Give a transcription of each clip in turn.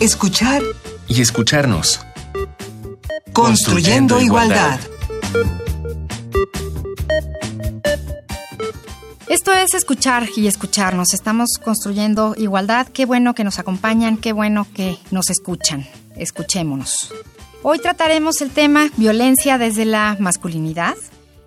escuchar y escucharnos. Construyendo, igualdad. Esto es escuchar y escucharnos. Estamos construyendo igualdad. Qué bueno que nos acompañan, qué bueno que nos escuchan. Escuchémonos. Hoy trataremos el tema violencia desde la masculinidad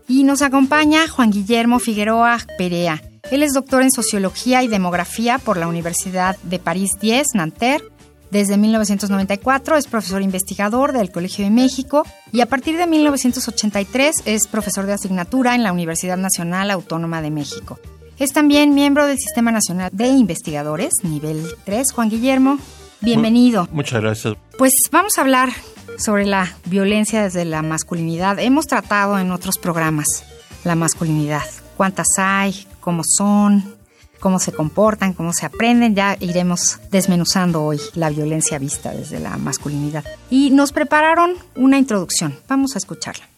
y nos acompaña Juan Guillermo Figueroa Perea. Él es doctor en Sociología y Demografía por la Universidad de París 10, Nanterre. Desde 1994 es profesor investigador del Colegio de México y a partir de 1983 es profesor de asignatura en la Universidad Nacional Autónoma de México. Es también miembro del Sistema Nacional de Investigadores, nivel 3. Juan Guillermo, bienvenido. Muchas gracias. Pues vamos a hablar sobre la violencia desde la masculinidad. Hemos tratado en otros programas la masculinidad. ¿Cuántas hay? ¿Cómo son? ¿Cómo se comportan? ¿Cómo se aprenden? Ya iremos desmenuzando hoy la violencia vista desde la masculinidad. Y nos prepararon una introducción. Vamos a escucharla.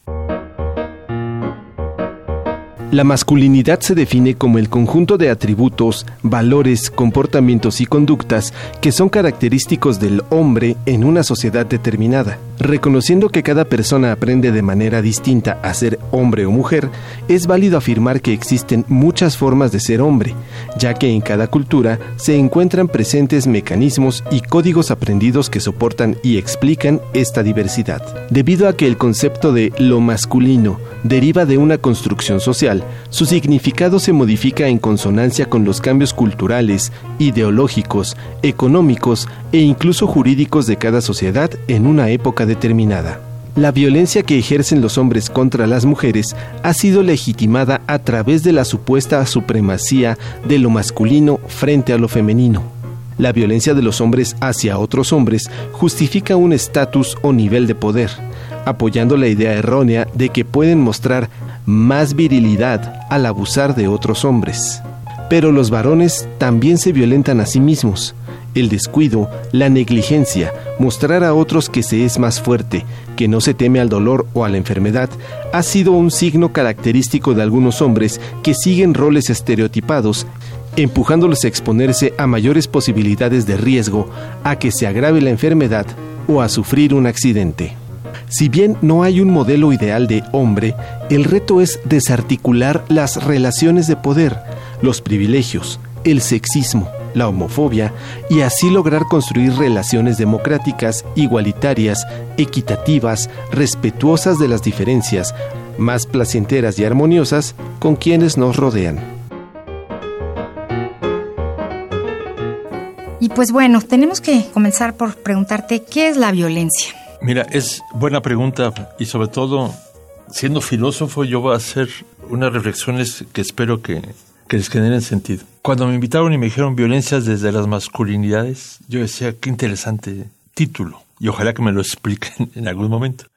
La masculinidad se define como el conjunto de atributos, valores, comportamientos y conductas que son característicos del hombre en una sociedad determinada. Reconociendo que cada persona aprende de manera distinta a ser hombre o mujer, es válido afirmar que existen muchas formas de ser hombre, ya que en cada cultura se encuentran presentes mecanismos y códigos aprendidos que soportan y explican esta diversidad. Debido a que el concepto de lo masculino deriva de una construcción social, su significado se modifica en consonancia con los cambios culturales, ideológicos, económicos e incluso jurídicos de cada sociedad en una época determinada. La violencia que ejercen los hombres contra las mujeres ha sido legitimada a través de la supuesta supremacía de lo masculino frente a lo femenino. La violencia de los hombres hacia otros hombres justifica un estatus o nivel de poder, apoyando la idea errónea de que pueden mostrar más virilidad al abusar de otros hombres. Pero los varones también se violentan a sí mismos. El descuido, la negligencia, mostrar a otros que se es más fuerte, que no se teme al dolor o a la enfermedad, ha sido un signo característico de algunos hombres que siguen roles estereotipados, empujándolos a exponerse a mayores posibilidades de riesgo, a que se agrave la enfermedad o a sufrir un accidente. Si bien no hay un modelo ideal de hombre, el reto es desarticular las relaciones de poder, los privilegios, el sexismo, la homofobia y así lograr construir relaciones democráticas, igualitarias, equitativas, respetuosas de las diferencias, más placenteras y armoniosas con quienes nos rodean. Y pues bueno, tenemos que comenzar por preguntarte qué es la violencia. Mira, es buena pregunta y sobre todo, siendo filósofo, yo voy a hacer unas reflexiones que espero que, que les generen sentido. Cuando me invitaron y me dijeron violencias desde las masculinidades, yo decía, qué interesante título y ojalá que me lo expliquen en algún momento.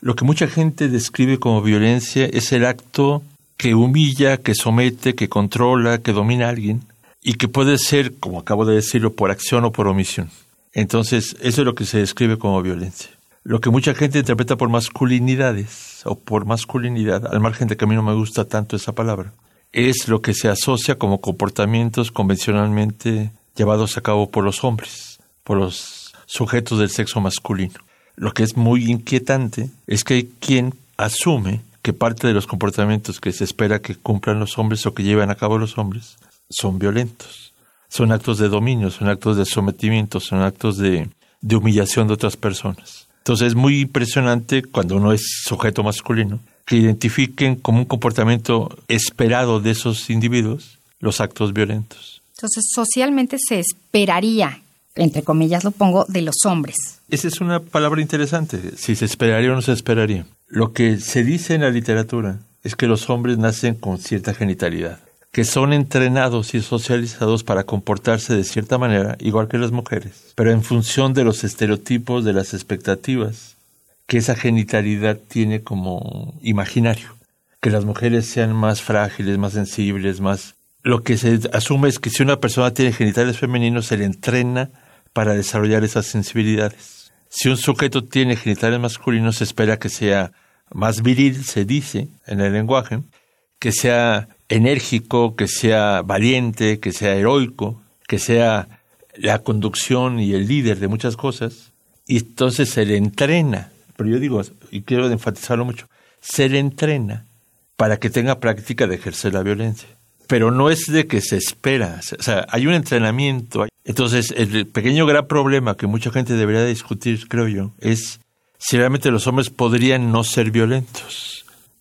Lo que mucha gente describe como violencia es el acto que humilla, que somete, que controla, que domina a alguien y que puede ser, como acabo de decirlo, por acción o por omisión. Entonces, eso es lo que se describe como violencia lo que mucha gente interpreta por masculinidades o por masculinidad, al margen de que a mí no me gusta tanto esa palabra, es lo que se asocia como comportamientos convencionalmente llevados a cabo por los hombres, por los sujetos del sexo masculino. Lo que es muy inquietante es que hay quien asume que parte de los comportamientos que se espera que cumplan los hombres o que lleven a cabo los hombres son violentos. Son actos de dominio, son actos de sometimiento, son actos de, de humillación de otras personas. Entonces es muy impresionante cuando uno es sujeto masculino que identifiquen como un comportamiento esperado de esos individuos los actos violentos. Entonces socialmente se esperaría, entre comillas lo pongo, de los hombres. Esa es una palabra interesante, si se esperaría o no se esperaría. Lo que se dice en la literatura es que los hombres nacen con cierta genitalidad que son entrenados y socializados para comportarse de cierta manera, igual que las mujeres, pero en función de los estereotipos, de las expectativas que esa genitalidad tiene como imaginario. Que las mujeres sean más frágiles, más sensibles, más... Lo que se asume es que si una persona tiene genitales femeninos, se le entrena para desarrollar esas sensibilidades. Si un sujeto tiene genitales masculinos, se espera que sea más viril, se dice en el lenguaje, que sea enérgico, que sea valiente, que sea heroico, que sea la conducción y el líder de muchas cosas, y entonces se le entrena, pero yo digo, y quiero enfatizarlo mucho, se le entrena para que tenga práctica de ejercer la violencia. Pero no es de que se espera, o sea, hay un entrenamiento. Entonces, el pequeño gran problema que mucha gente debería discutir, creo yo, es si realmente los hombres podrían no ser violentos.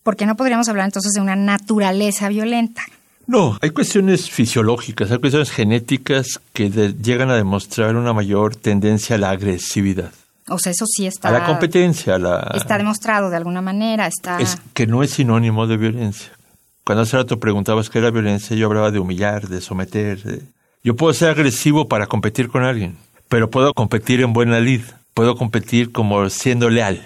Porque no podríamos hablar entonces de una naturaleza violenta. No, hay cuestiones fisiológicas, hay cuestiones genéticas que llegan a demostrar una mayor tendencia a la agresividad. O sea, eso sí está... A la competencia, a la... Está demostrado de alguna manera, está... Es que no es sinónimo de violencia. Cuando hace rato preguntabas qué era violencia, yo hablaba de humillar, de someter. Yo puedo ser agresivo para competir con alguien, pero puedo competir en buena lid, puedo competir como siendo leal,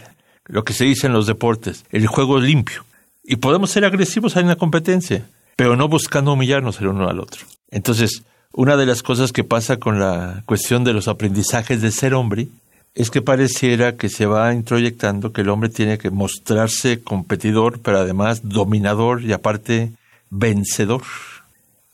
lo que se dice en los deportes, el juego limpio. Y podemos ser agresivos en la competencia, pero no buscando humillarnos el uno al otro. Entonces, una de las cosas que pasa con la cuestión de los aprendizajes de ser hombre es que pareciera que se va introyectando que el hombre tiene que mostrarse competidor, pero además dominador y aparte vencedor.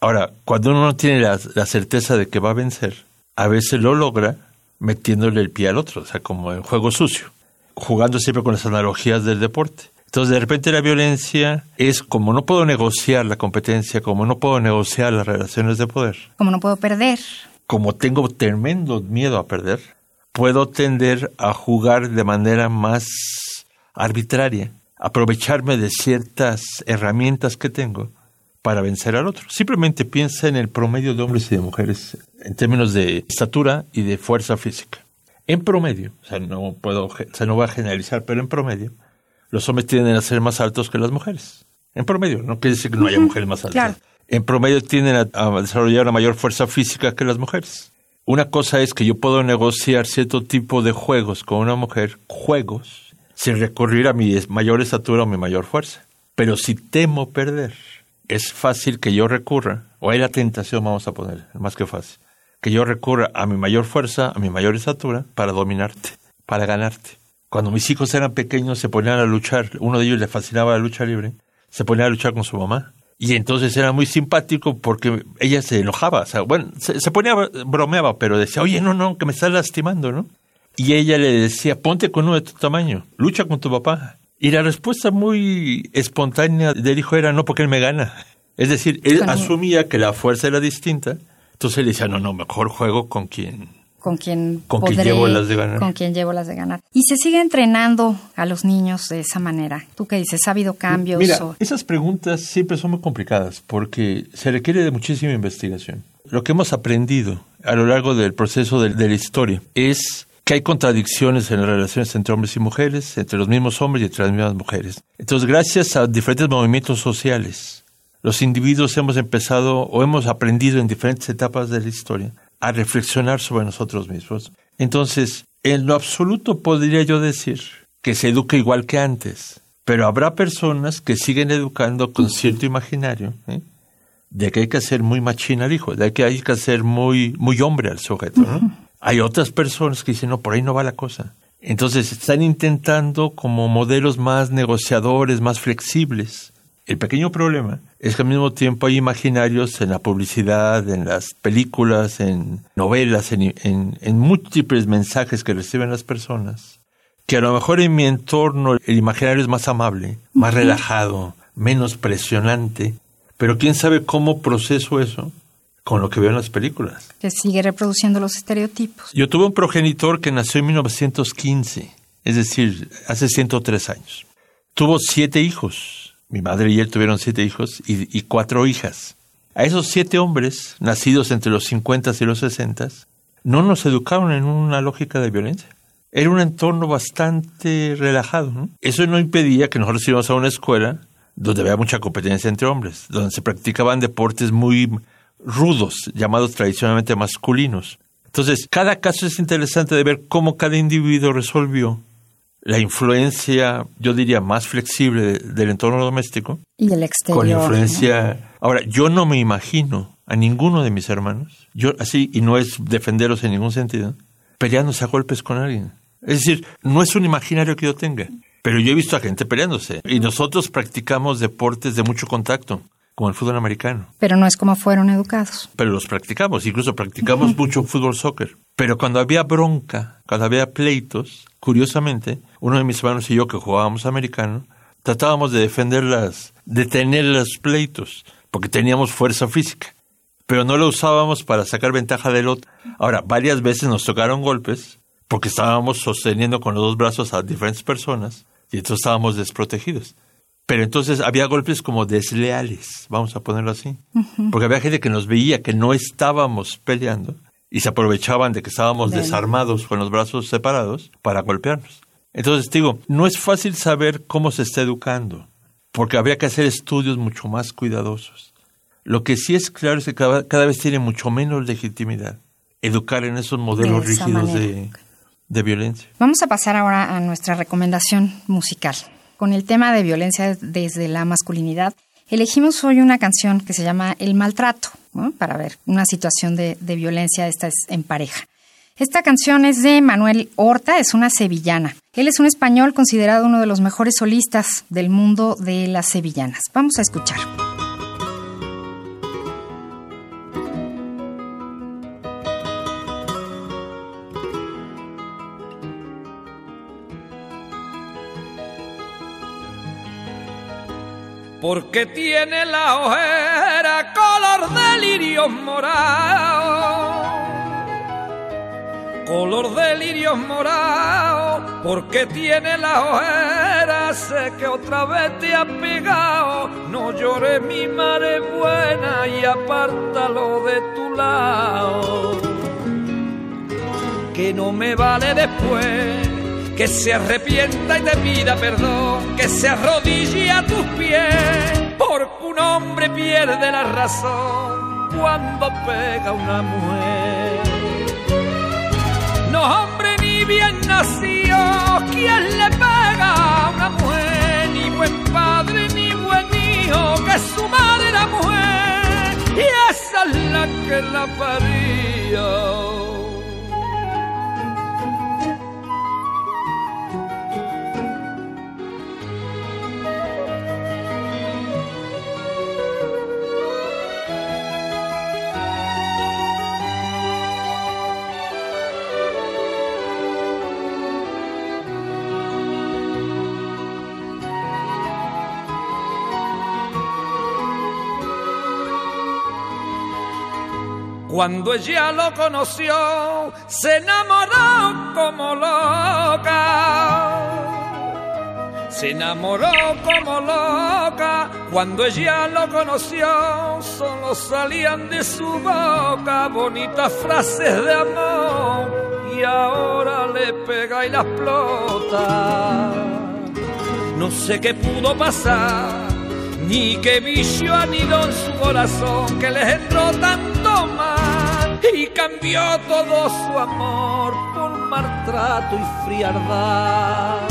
Ahora, cuando uno no tiene la, certeza de que va a vencer, a veces lo logra metiéndole el pie al otro, o sea, como en juego sucio, jugando siempre con las analogías del deporte. Entonces, de repente la violencia es como no puedo negociar la competencia, como no puedo negociar las relaciones de poder. Como no puedo perder. Como tengo tremendo miedo a perder, puedo tender a jugar de manera más arbitraria, aprovecharme de ciertas herramientas que tengo para vencer al otro. Simplemente piensa en el promedio de hombres y de mujeres en términos de estatura y de fuerza física. En promedio, o sea, no puedo, o sea, no voy a generalizar, pero en promedio, los hombres tienden a ser más altos que las mujeres. En promedio, no quiere decir que no haya mujeres más altas. En promedio tienden a, desarrollar una mayor fuerza física que las mujeres. Una cosa es que yo puedo negociar cierto tipo de juegos con una mujer, juegos, sin recurrir a mi mayor estatura o mi mayor fuerza. Pero si temo perder, es fácil que yo recurra, o hay la tentación, vamos a poner, más que fácil, que yo recurra a mi mayor fuerza, a mi mayor estatura, para dominarte, para ganarte. Cuando mis hijos eran pequeños se ponían a luchar, uno de ellos le fascinaba la lucha libre, se ponía a luchar con su mamá. Y entonces era muy simpático porque ella se enojaba, o sea, bueno, se, ponía, bromeaba, pero decía, oye, no, no, que me estás lastimando, ¿no? Y ella le decía, ponte con uno de tu tamaño, lucha con tu papá. Y la respuesta muy espontánea del hijo era, no, porque él me gana. Es decir, él asumía que la fuerza era distinta, entonces él decía, no, no, mejor juego con quien con quien con llevo las de ganar. Con quien llevo las de ganar. Y se sigue entrenando a los niños de esa manera. ¿Tú qué dices? ¿Ha habido cambios? Mira, esas preguntas siempre son muy complicadas porque se requiere de muchísima investigación. Lo que hemos aprendido a lo largo del proceso de, de la historia es que hay contradicciones en las relaciones entre hombres y mujeres, entre los mismos hombres y entre las mismas mujeres. Entonces, gracias a diferentes movimientos sociales, los individuos hemos empezado o hemos aprendido en diferentes etapas de la historia a reflexionar sobre nosotros mismos. Entonces, en lo absoluto podría yo decir que se educa igual que antes, pero habrá personas que siguen educando con cierto imaginario, ¿eh? de que hay que hacer muy machina al hijo, de que hay que hacer muy, muy hombre al sujeto. Hay otras personas que dicen, no, por ahí no va la cosa. Entonces están intentando como modelos más negociadores, más flexibles, el pequeño problema es que al mismo tiempo hay imaginarios en la publicidad, en las películas, en novelas, en, múltiples mensajes que reciben las personas, que a lo mejor en mi entorno el imaginario es más amable, más relajado, menos presionante, pero quién sabe cómo proceso eso con lo que veo en las películas. Que sigue reproduciendo los estereotipos. Yo tuve un progenitor que nació en 1915, es decir, hace 103 años. Tuvo siete hijos mi madre y él tuvieron siete hijos y, cuatro hijas. A esos siete hombres, nacidos entre los 50 y los 60, no nos educaron en una lógica de violencia. Era un entorno bastante relajado. Eso no impedía que nosotros íbamos a una escuela donde había mucha competencia entre hombres, donde se practicaban deportes muy rudos, llamados tradicionalmente masculinos. Entonces, cada caso es interesante de ver cómo cada individuo resolvió la influencia, yo diría, más flexible del entorno doméstico. Y del exterior. Con influencia. Ahora, yo no me imagino a ninguno de mis hermanos, yo así, y no es defenderlos en ningún sentido, peleándose a golpes con alguien. Es decir, no es un imaginario que yo tenga, pero yo he visto a gente peleándose. Y nosotros practicamos deportes de mucho contacto. como el fútbol americano. Pero no es como fueron educados. Pero los practicamos, incluso practicamos mucho fútbol soccer. Pero cuando había bronca, cuando había pleitos, curiosamente, uno de mis hermanos y yo que jugábamos americano, tratábamos de defenderlas, de tener los pleitos, porque teníamos fuerza física. Pero no lo usábamos para sacar ventaja del otro. Ahora, varias veces nos tocaron golpes porque estábamos sosteniendo con los dos brazos a diferentes personas y entonces estábamos desprotegidos. Pero entonces había golpes como desleales, vamos a ponerlo así. Porque había gente que nos veía que no estábamos peleando y se aprovechaban de que estábamos desarmados con los brazos separados para golpearnos. Entonces digo, no es fácil saber cómo se está educando, porque habría que hacer estudios mucho más cuidadosos. Lo que sí es claro es que cada, vez tiene mucho menos legitimidad educar en esos modelos rígidos de, de violencia. Vamos a pasar ahora a nuestra recomendación musical con el tema de violencia desde la masculinidad, elegimos hoy una canción que se llama El maltrato, para ver una situación de, de violencia, esta es en pareja. Esta canción es de Manuel Horta, es una sevillana. Él es un español considerado uno de los mejores solistas del mundo de las sevillanas. Vamos a escuchar. porque tiene la color de lirio morado. Color de lirio morado, porque tiene la ojera, sé que otra vez te ha pegado. No llores mi madre buena y apártalo de tu lado. Que no me vale después que se arrepienta y te pida perdón, que se arrodille a tus pies, porque un hombre pierde la razón cuando pega una mujer. No hombre ni bien nacido, quien le pega a una mujer, ni buen padre ni buen hijo, que su madre era mujer, y esa es la que la parió. Cuando ella lo conoció, se enamoró como loca. Se enamoró como loca. Cuando ella lo conoció, solo salían de su boca bonitas frases de amor. Y ahora le pega y la explota. No sé qué pudo pasar, ni qué vicio anidó en su corazón que les entró tanto mal y cambió todo su amor por maltrato y frialdad.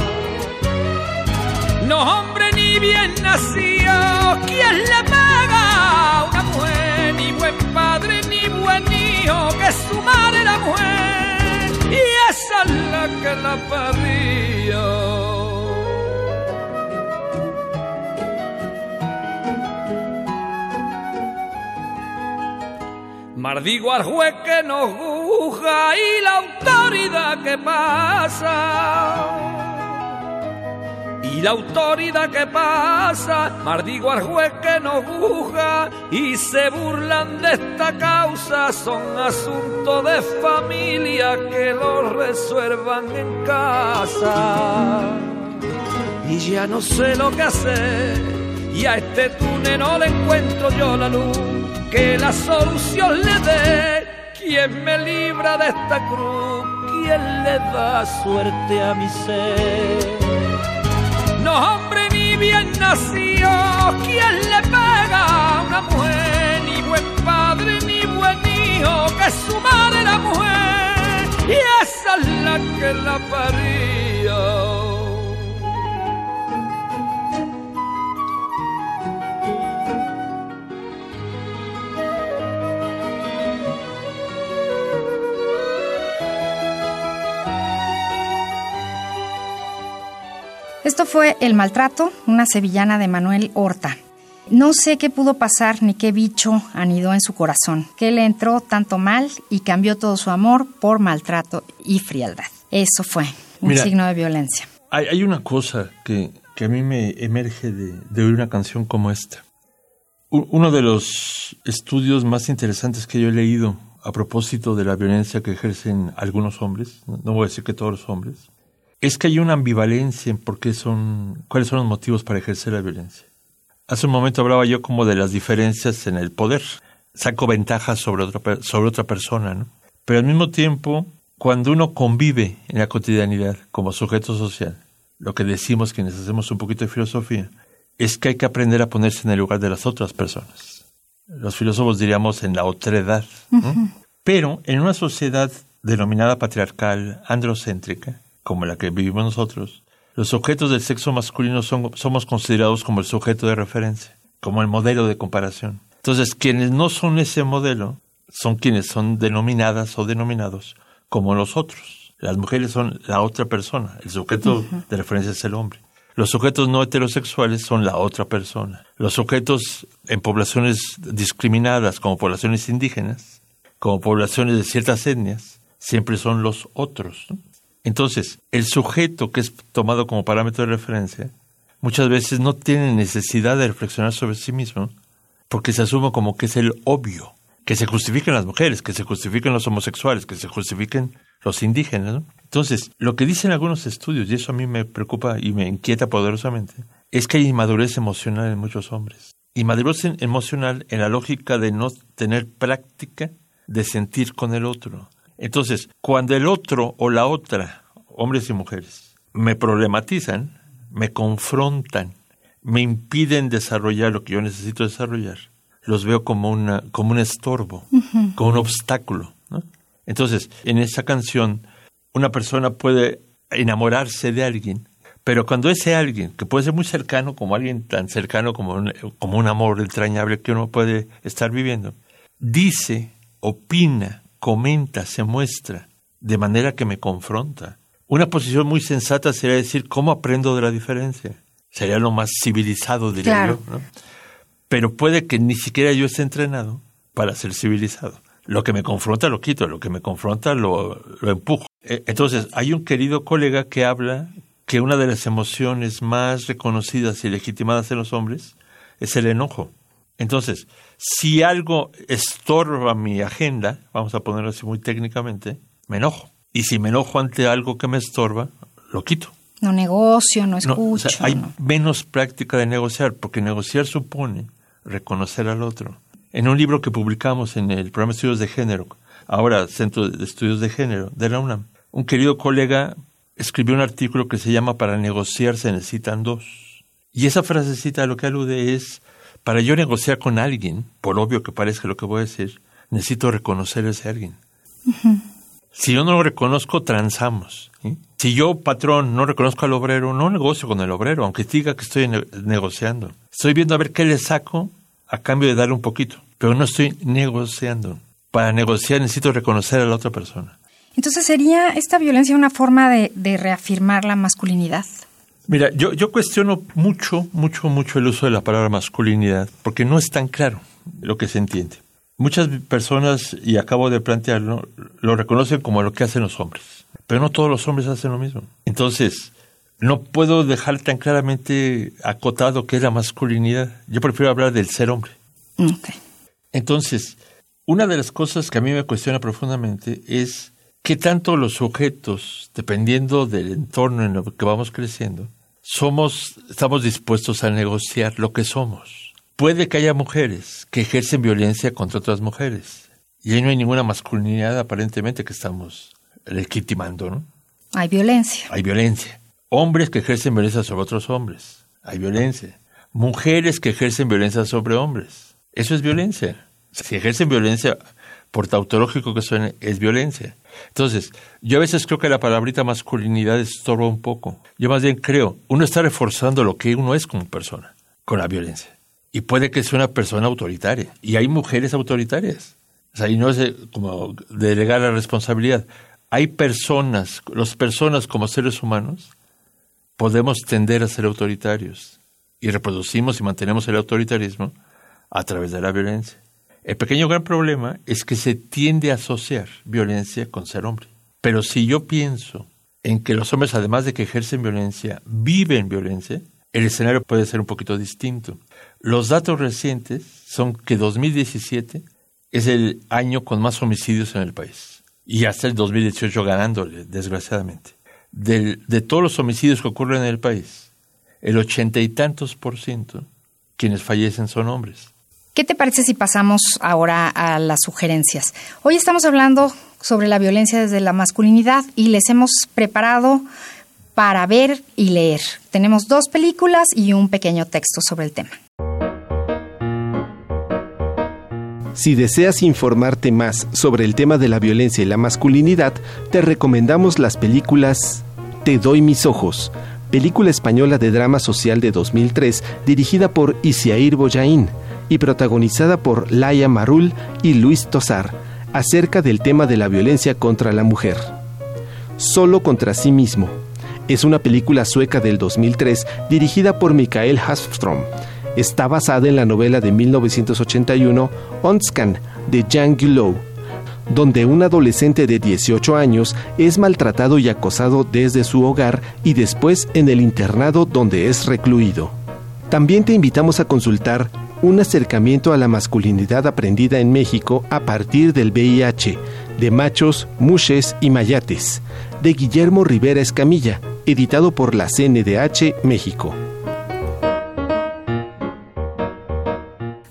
No hombre ni bien nacido, quien le pega a una mujer, ni buen padre ni buen hijo, que su madre la mujer, y esa es la que la parió. Mardigo al juez que nos juzga y la autoridad que pasa. Y la autoridad que pasa, mardigo al juez que nos juzga y se burlan de esta causa, son asuntos de familia que lo resuelvan en casa. Y ya no sé lo que hacer, y a este túnel no le encuentro yo la luz que la solución le dé. Quien me libra de esta cruz, quien le da suerte a mi ser. No hombre ni bien nacido, quien le pega a una mujer, ni buen padre ni buen hijo, que su madre la mujer, y esa es la que la parió. Esto fue El Maltrato, una sevillana de Manuel Horta. No sé qué pudo pasar ni qué bicho anidó en su corazón, que le entró tanto mal y cambió todo su amor por maltrato y frialdad. Eso fue un signo de violencia. Hay, una cosa que, a mí me emerge de, de oír una canción como esta. Uno de los estudios más interesantes que yo he leído a propósito de la violencia que ejercen algunos hombres, no voy a decir que todos los hombres, es que hay una ambivalencia en por qué son, cuáles son los motivos para ejercer la violencia. Hace un momento hablaba yo como de las diferencias en el poder. Saco ventajas sobre otra, sobre otra persona, ¿no? Pero al mismo tiempo, cuando uno convive en la cotidianidad como sujeto social, lo que decimos quienes hacemos un poquito de filosofía, es que hay que aprender a ponerse en el lugar de las otras personas. Los filósofos diríamos en la otredad. Pero en una sociedad denominada patriarcal, androcéntrica, como la que vivimos nosotros, los objetos del sexo masculino son, somos considerados como el sujeto de referencia, como el modelo de comparación. Entonces, quienes no son ese modelo son quienes son denominadas o denominados como los otros. Las mujeres son la otra persona, el sujeto de referencia es el hombre. Los sujetos no heterosexuales son la otra persona. Los sujetos en poblaciones discriminadas como poblaciones indígenas, como poblaciones de ciertas etnias, siempre son los otros. Entonces, el sujeto que es tomado como parámetro de referencia muchas veces no tiene necesidad de reflexionar sobre sí mismo porque se asume como que es el obvio, que se justifiquen las mujeres, que se justifiquen los homosexuales, que se justifiquen los indígenas. Entonces, lo que dicen algunos estudios, y eso a mí me preocupa y me inquieta poderosamente, es que hay inmadurez emocional en muchos hombres. Inmadurez emocional en la lógica de no tener práctica de sentir con el otro, entonces, cuando el otro o la otra, hombres y mujeres, me problematizan, me confrontan, me impiden desarrollar lo que yo necesito desarrollar, los veo como, una, como un estorbo, como un obstáculo. Entonces, en esa canción, una persona puede enamorarse de alguien, pero cuando ese alguien, que puede ser muy cercano, como alguien tan cercano como como un amor entrañable que uno puede estar viviendo, dice, opina, comenta, se muestra, de manera que me confronta. Una posición muy sensata sería decir, ¿cómo aprendo de la diferencia? Sería lo más civilizado, diría yo. Pero puede que ni siquiera yo esté entrenado para ser civilizado. Lo que me confronta lo quito, lo que me confronta lo, lo empujo. E, entonces, hay un querido colega que habla que una de las emociones más reconocidas y legitimadas en los hombres es el enojo. Entonces, si algo estorba mi agenda, vamos a ponerlo así muy técnicamente, me enojo. Y si me enojo ante algo que me estorba, lo quito. No negocio, no escucho. hay menos práctica de negociar, porque negociar supone reconocer al otro. En un libro que publicamos en el programa de estudios de género, ahora Centro de Estudios de Género de la UNAM, un querido colega escribió un artículo que se llama Para negociar se necesitan dos. Y esa frasecita lo que alude es para yo negociar con alguien, por obvio que parezca lo que voy a decir, necesito reconocer a ese alguien. Si yo no lo reconozco, transamos. Si yo, patrón, no reconozco al obrero, no negocio con el obrero, aunque diga que estoy negociando. Estoy viendo a ver qué le saco a cambio de darle un poquito, pero no estoy negociando. Para negociar necesito reconocer a la otra persona. Entonces, ¿sería esta violencia una forma de reafirmar la masculinidad? Mira, yo, yo cuestiono mucho, mucho, mucho el uso de la palabra masculinidad, porque no es tan claro lo que se entiende. Muchas personas, y acabo de plantearlo, lo reconocen como lo que hacen los hombres, pero no todos los hombres hacen lo mismo. Entonces, no puedo dejar tan claramente acotado qué es la masculinidad. Yo prefiero hablar del ser hombre. Entonces, una de las cosas que a mí me cuestiona profundamente es ¿Qué tanto los sujetos, dependiendo del entorno en el que vamos creciendo, somos, estamos dispuestos a negociar lo que somos? Puede que haya mujeres que ejercen violencia contra otras mujeres. Y ahí no hay ninguna masculinidad aparentemente que estamos legitimando, ¿no? Hay violencia. Hay violencia. Hombres que ejercen violencia sobre otros hombres. Hay violencia. Mujeres que ejercen violencia sobre hombres. Eso es violencia. Si ejercen violencia, por tautológico que suene, es violencia. Entonces, yo a veces creo que la palabrita masculinidad estorba un poco. Yo más bien creo, uno está reforzando lo que uno es como persona, con la violencia. Y puede que sea una persona autoritaria. Y hay mujeres autoritarias. O sea, y no es como delegar la responsabilidad. Hay personas, las personas como seres humanos, podemos tender a ser autoritarios. y reproducimos y mantenemos el autoritarismo a través de la violencia. El pequeño gran problema es que se tiende a asociar violencia con ser hombre. Pero si yo pienso en que los hombres, además de que ejercen violencia, viven violencia, el escenario puede ser un poquito distinto. Los datos recientes son que 2017 es el año con más homicidios en el país. Y hasta el 2018 ganándole, desgraciadamente. de todos los homicidios que ocurren en el país, el ochenta y tantos por ciento quienes fallecen son hombres. ¿Qué te parece si pasamos ahora a las sugerencias? Hoy estamos hablando sobre la violencia desde la masculinidad y les hemos preparado para ver y leer. Tenemos dos películas y un pequeño texto sobre el tema. Si deseas informarte más sobre el tema de la violencia y la masculinidad, te recomendamos las películas Te doy mis ojos, película española de drama social de 2003 dirigida por Isiair Boyain y protagonizada por Laia Marul y Luis Tosar, acerca del tema de la violencia contra la mujer. Solo contra sí mismo. Es una película sueca del 2003 dirigida por Mikael Hasfström. Está basada en la novela de 1981 Onskan de Jan Guillou, donde un adolescente de 18 años es maltratado y acosado desde su hogar y después en el internado donde es recluido. También te invitamos a consultar un acercamiento a la masculinidad aprendida en México a partir del VIH, de machos, mushes y mayates, de Guillermo Rivera Escamilla, editado por la CNDH México.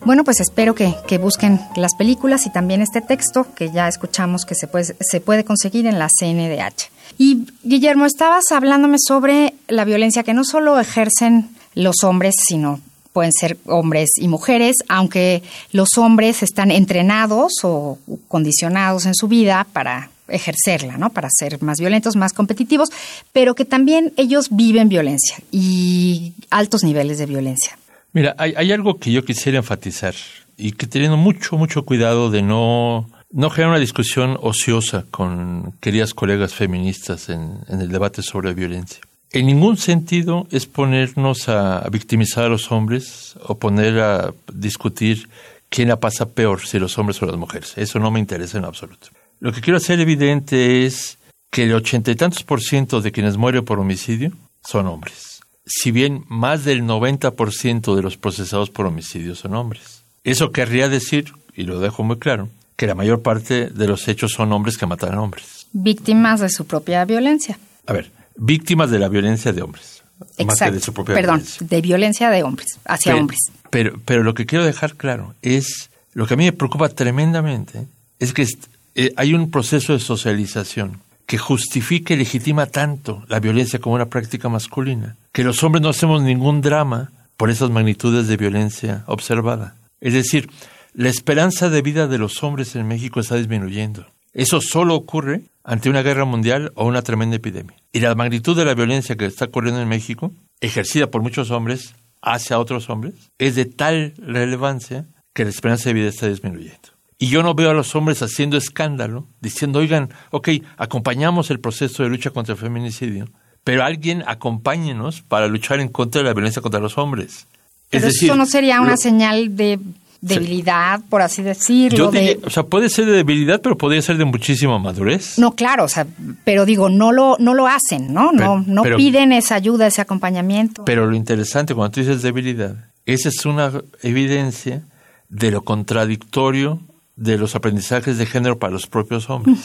Bueno, pues espero que, busquen las películas y también este texto que ya escuchamos que se puede, se puede conseguir en la CNDH. Y Guillermo, estabas hablándome sobre la violencia que no solo ejercen los hombres, sino pueden ser hombres y mujeres, aunque los hombres están entrenados o condicionados en su vida para ejercerla, ¿no? Para ser más violentos, más competitivos, pero que también ellos viven violencia y altos niveles de violencia. Mira, hay, algo que yo quisiera enfatizar y que teniendo mucho, mucho cuidado de no, no generar una discusión ociosa con queridas colegas feministas en el debate sobre violencia en ningún sentido es ponernos a victimizar a los hombres o poner a discutir quién la pasa peor, si los hombres o las mujeres. Eso no me interesa en absoluto. Lo que quiero hacer evidente es que el ochenta y tantos por ciento de quienes mueren por homicidio son hombres. Si bien más del 90 por ciento de los procesados por homicidio son hombres. Eso querría decir, y lo dejo muy claro, que la mayor parte de los hechos son hombres que matan a hombres. Víctimas de su propia violencia. A ver, víctimas de la violencia de hombres. Exacto. de su propia Perdón, de violencia de hombres, hacia hombres. Pero, pero lo que quiero dejar claro es, lo que a mí me preocupa tremendamente, es que eh, hay un proceso de socialización que justifica y legitima tanto la violencia como una práctica masculina, que los hombres no hacemos ningún drama por esas magnitudes de violencia observada. Es decir, la esperanza de vida de los hombres en México está disminuyendo. Eso solo ocurre ante una guerra mundial o una tremenda epidemia. Y la magnitud de la violencia que está ocurriendo en México, ejercida por muchos hombres hacia otros hombres, es de tal relevancia que la esperanza de vida está disminuyendo. Y yo no veo a los hombres haciendo escándalo, diciendo, oigan, ok, acompañamos el proceso de lucha contra el feminicidio, pero alguien acompáñenos para luchar en contra de la violencia contra los hombres. Pero eso no sería una señal de debilidad, por así decirlo. o sea, puede ser de debilidad, pero podría ser de muchísima madurez. No, claro, o sea, pero digo, no lo, no lo hacen, ¿no? no, no piden esa ayuda, ese acompañamiento. Pero lo interesante cuando tú dices debilidad, esa es una evidencia de lo contradictorio de los aprendizajes de género para los propios hombres.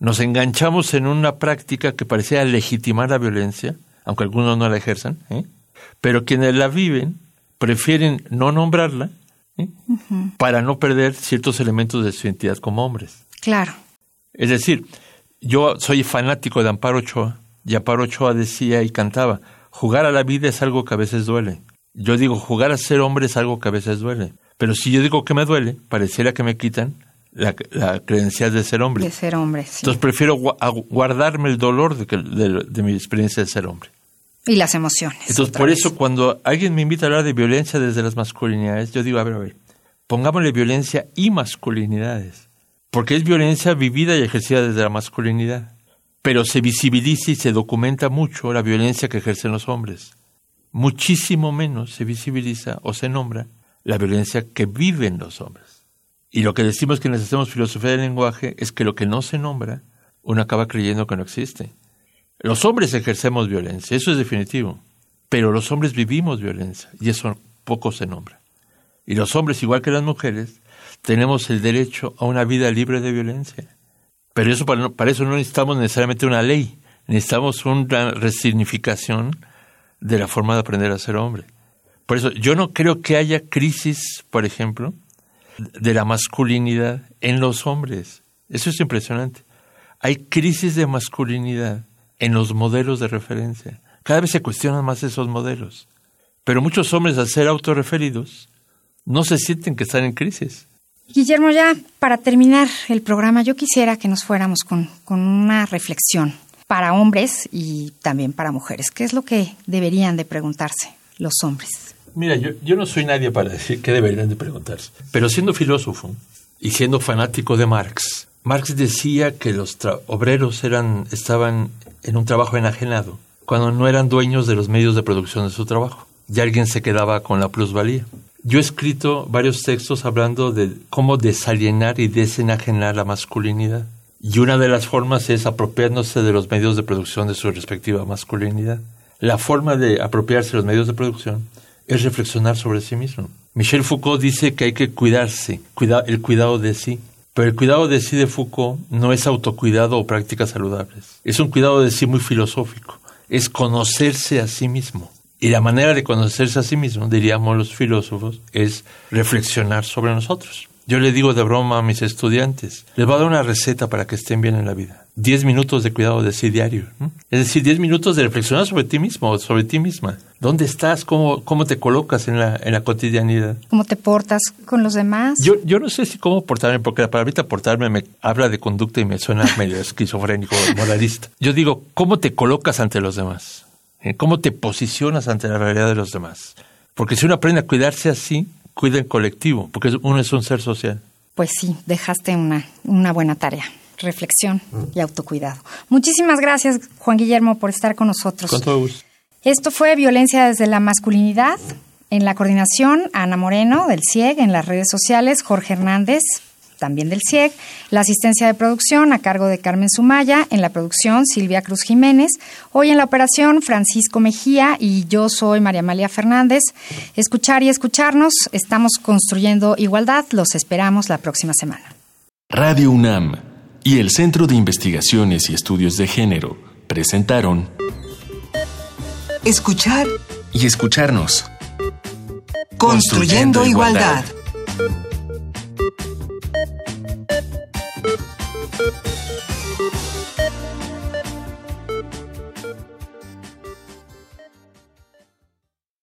Nos enganchamos en una práctica que parecía legitimar la violencia, aunque algunos no la ejerzan, ¿eh? pero quienes la viven prefieren no nombrarla para no perder ciertos elementos de su identidad como hombres. Claro. Es decir, yo soy fanático de Amparo Ochoa y Amparo Ochoa decía y cantaba, jugar a la vida es algo que a veces duele. Yo digo, jugar a ser hombre es algo que a veces duele. Pero si yo digo que me duele, pareciera que me quitan la, credencial de ser hombre. De ser hombre, sí. Entonces prefiero guardarme el dolor de mi experiencia de ser hombre. Y las emociones. Entonces, por eso, cuando alguien me invita a hablar de violencia desde las masculinidades, yo digo, a ver, a ver, pongámosle violencia y masculinidades. Porque es violencia vivida y ejercida desde la masculinidad. Pero se visibiliza y se documenta mucho la violencia que ejercen los hombres. muchísimo menos se visibiliza o se nombra la violencia que viven los hombres. Y lo que decimos que necesitamos filosofía del lenguaje es que lo que no se nombra, uno acaba creyendo que no existe. Los hombres ejercemos violencia, eso es definitivo, pero los hombres vivimos violencia y eso poco se nombra. Y los hombres, igual que las mujeres, tenemos el derecho a una vida libre de violencia. Pero eso para, para eso no necesitamos necesariamente una ley, necesitamos una resignificación de la forma de aprender a ser hombre. Por eso yo no creo que haya crisis, por ejemplo, de la masculinidad en los hombres. Eso es impresionante. Hay crisis de masculinidad en los modelos de referencia. Cada vez se cuestionan más esos modelos. Pero muchos hombres, al ser autorreferidos, no se sienten que están en crisis. Guillermo, ya para terminar el programa, yo quisiera que nos fuéramos con, con una reflexión para hombres y también para mujeres. ¿Qué es lo que deberían de preguntarse los hombres? Mira, yo, yo no soy nadie para decir qué deberían de preguntarse, pero siendo filósofo y siendo fanático de Marx, Marx decía que los obreros estaban en un trabajo enajenado cuando no eran dueños de los medios de producción de su trabajo. Y alguien se quedaba con la plusvalía. Yo he escrito varios textos hablando de cómo desalienar y desenajenar la masculinidad. Y una de las formas es apropiándose de los medios de producción de su respectiva masculinidad. La forma de apropiarse de los medios de producción es reflexionar sobre sí mismo. Michel Foucault dice que hay que cuidarse, el cuidado de sí. Pero el cuidado de sí de Foucault no es autocuidado o prácticas saludables. Es un cuidado de sí muy filosófico. Es conocerse a sí mismo. Y la manera de conocerse a sí mismo, diríamos los filósofos, es reflexionar sobre nosotros. Yo le digo de broma a mis estudiantes, les voy a dar una receta para que estén bien en la vida. Diez minutos de cuidado de sí diario. Es decir, diez minutos de reflexionar sobre ti mismo, sobre ti misma. ¿Dónde estás? ¿Cómo, cómo te colocas en la, en la cotidianidad? ¿Cómo te portas con los demás? Yo, yo no sé si cómo portarme, porque la palabrita portarme me habla de conducta y me suena medio esquizofrénico, moralista. Yo digo, ¿cómo te colocas ante los demás? ¿Eh? ¿Cómo te posicionas ante la realidad de los demás? Porque si uno aprende a cuidarse así, cuida en colectivo, porque uno es un ser social. Pues sí, dejaste una, una buena tarea. Reflexión y autocuidado. Muchísimas gracias, Juan Guillermo, por estar con nosotros. Con todo gusto. Esto fue Violencia desde la Masculinidad. En la coordinación, Ana Moreno, del CIEG, en las redes sociales, Jorge Hernández, también del CIEG, la asistencia de producción a cargo de Carmen Sumaya, en la producción Silvia Cruz Jiménez, hoy en la operación Francisco Mejía y yo soy María Amalia Fernández. Escuchar y escucharnos, estamos construyendo igualdad, los esperamos la próxima semana. Radio UNAM y el Centro de Investigaciones y Estudios de Género presentaron Escuchar y escucharnos. Construyendo, igualdad. igualdad.